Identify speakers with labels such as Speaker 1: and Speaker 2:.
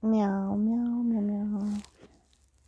Speaker 1: 喵喵。